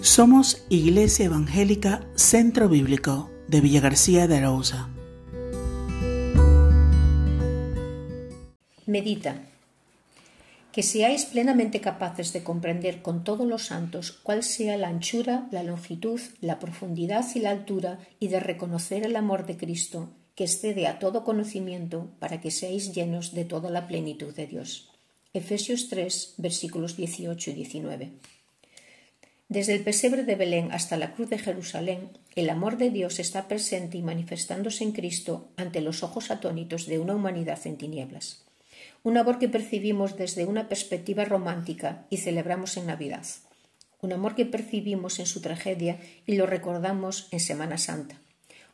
Somos Iglesia Evangélica Centro Bíblico de Villa García de Arauza. Medita. Que seáis plenamente capaces de comprender con todos los santos cuál sea la anchura, la longitud, la profundidad y la altura, y de reconocer el amor de Cristo, que excede a todo conocimiento, para que seáis llenos de toda la plenitud de Dios. Efesios 3, versículos 18 y 19. Desde el pesebre de Belén hasta la cruz de Jerusalén, el amor de Dios está presente y manifestándose en Cristo ante los ojos atónitos de una humanidad en tinieblas. Un amor que percibimos desde una perspectiva romántica y celebramos en Navidad. Un amor que percibimos en su tragedia y lo recordamos en Semana Santa.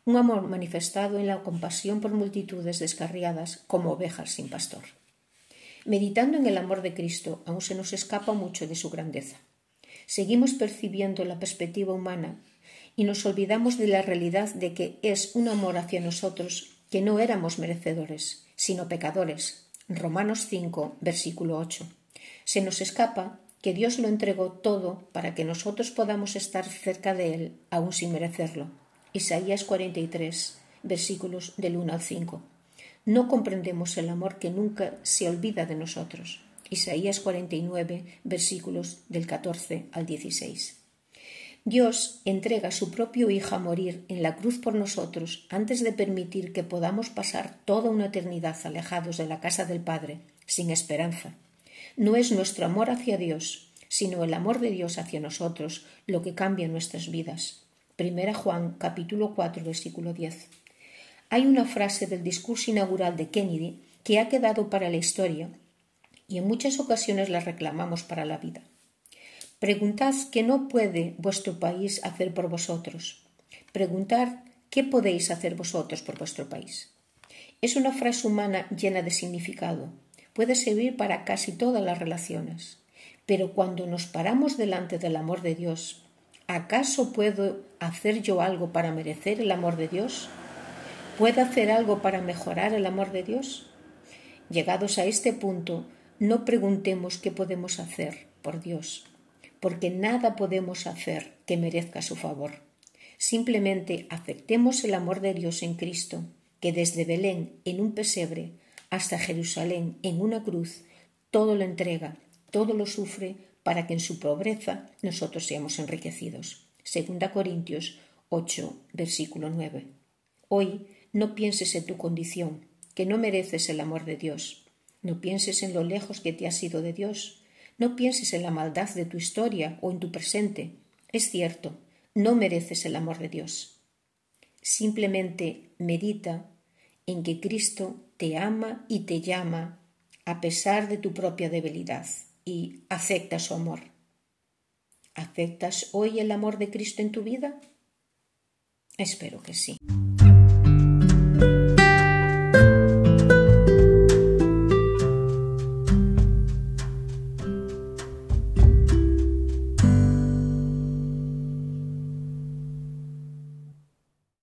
Un amor manifestado en la compasión por multitudes descarriadas como ovejas sin pastor. Meditando en el amor de Cristo, aún se nos escapa mucho de su grandeza seguimos percibiendo la perspectiva humana y nos olvidamos de la realidad de que es un amor hacia nosotros que no éramos merecedores, sino pecadores. Romanos 5, versículo 8. Se nos escapa que Dios lo entregó todo para que nosotros podamos estar cerca de Él, aun sin merecerlo. Isaías 43, versículos del 1 al 5. No comprendemos el amor que nunca se olvida de nosotros. Isaías 49, versículos del 14 al 16. Dios entrega a su propio Hijo a morir en la cruz por nosotros antes de permitir que podamos pasar toda una eternidad alejados de la casa del Padre, sin esperanza. No es nuestro amor hacia Dios, sino el amor de Dios hacia nosotros lo que cambia nuestras vidas. Primera Juan capítulo 4 versículo 10. Hay una frase del discurso inaugural de Kennedy que ha quedado para la historia y en muchas ocasiones la reclamamos para la vida. Preguntad qué no puede vuestro país hacer por vosotros. Preguntad qué podéis hacer vosotros por vuestro país. Es una frase humana llena de significado. Puede servir para casi todas las relaciones. Pero cuando nos paramos delante del amor de Dios, ¿acaso puedo hacer yo algo para merecer el amor de Dios? ¿Puedo hacer algo para mejorar el amor de Dios? Llegados a este punto, no preguntemos qué podemos hacer por Dios, porque nada podemos hacer que merezca su favor. Simplemente aceptemos el amor de Dios en Cristo, que desde Belén en un pesebre hasta Jerusalén en una cruz, todo lo entrega, todo lo sufre para que en su pobreza nosotros seamos enriquecidos. Segunda Corintios 8, versículo 9. Hoy no pienses en tu condición, que no mereces el amor de Dios. No pienses en lo lejos que te has ido de Dios. No pienses en la maldad de tu historia o en tu presente. Es cierto, no mereces el amor de Dios. Simplemente medita en que Cristo te ama y te llama a pesar de tu propia debilidad y acepta su amor. ¿Aceptas hoy el amor de Cristo en tu vida? Espero que sí.